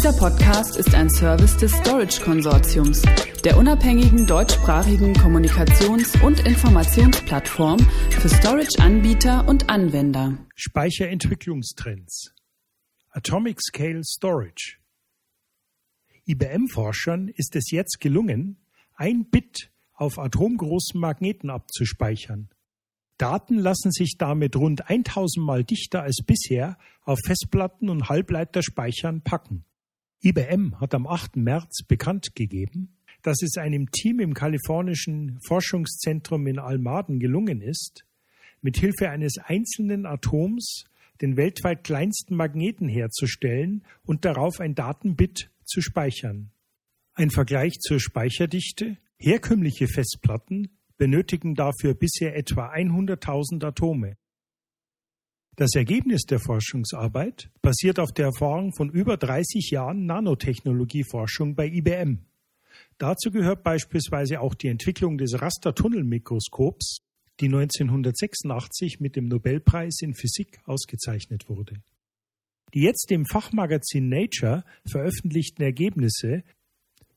Dieser Podcast ist ein Service des Storage Konsortiums, der unabhängigen deutschsprachigen Kommunikations- und Informationsplattform für Storage-Anbieter und Anwender. Speicherentwicklungstrends. Atomic Scale Storage. IBM-Forschern ist es jetzt gelungen, ein Bit auf atomgroßen Magneten abzuspeichern. Daten lassen sich damit rund 1000 Mal dichter als bisher auf Festplatten und Halbleiterspeichern packen. IBM hat am 8. März bekannt gegeben, dass es einem Team im kalifornischen Forschungszentrum in Almaden gelungen ist, mit Hilfe eines einzelnen Atoms den weltweit kleinsten Magneten herzustellen und darauf ein Datenbit zu speichern. Ein Vergleich zur Speicherdichte. Herkömmliche Festplatten benötigen dafür bisher etwa 100.000 Atome. Das Ergebnis der Forschungsarbeit basiert auf der Erfahrung von über 30 Jahren Nanotechnologieforschung bei IBM. Dazu gehört beispielsweise auch die Entwicklung des Rastertunnelmikroskops, die 1986 mit dem Nobelpreis in Physik ausgezeichnet wurde. Die jetzt im Fachmagazin Nature veröffentlichten Ergebnisse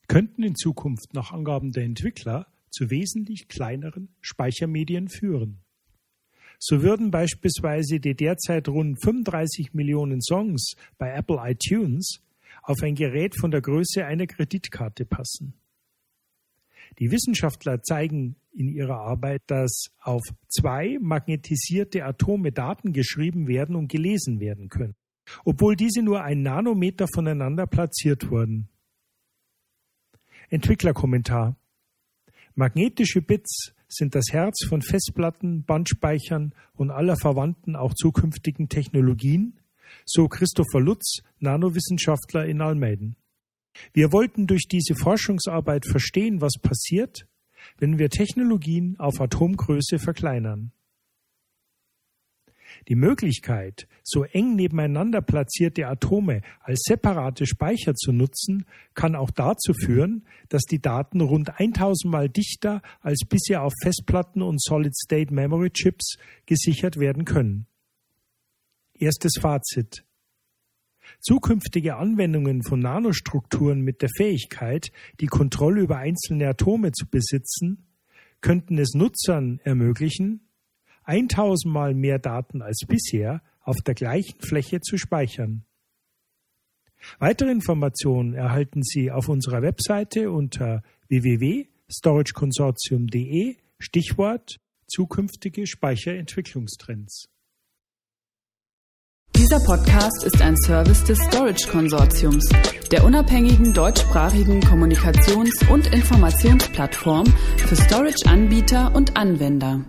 könnten in Zukunft nach Angaben der Entwickler zu wesentlich kleineren Speichermedien führen. So würden beispielsweise die derzeit rund 35 Millionen Songs bei Apple iTunes auf ein Gerät von der Größe einer Kreditkarte passen. Die Wissenschaftler zeigen in ihrer Arbeit, dass auf zwei magnetisierte Atome Daten geschrieben werden und gelesen werden können, obwohl diese nur ein Nanometer voneinander platziert wurden. Entwicklerkommentar Magnetische Bits sind das Herz von Festplatten, Bandspeichern und aller verwandten auch zukünftigen Technologien, so Christopher Lutz, Nanowissenschaftler in Almeiden. Wir wollten durch diese Forschungsarbeit verstehen, was passiert, wenn wir Technologien auf Atomgröße verkleinern. Die Möglichkeit, so eng nebeneinander platzierte Atome als separate Speicher zu nutzen, kann auch dazu führen, dass die Daten rund 1000 Mal dichter als bisher auf Festplatten und Solid-State-Memory-Chips gesichert werden können. Erstes Fazit. Zukünftige Anwendungen von Nanostrukturen mit der Fähigkeit, die Kontrolle über einzelne Atome zu besitzen, könnten es Nutzern ermöglichen, 1000 Mal mehr Daten als bisher auf der gleichen Fläche zu speichern. Weitere Informationen erhalten Sie auf unserer Webseite unter www.storageconsortium.de Stichwort zukünftige Speicherentwicklungstrends. Dieser Podcast ist ein Service des Storage Konsortiums, der unabhängigen deutschsprachigen Kommunikations- und Informationsplattform für Storage-Anbieter und Anwender.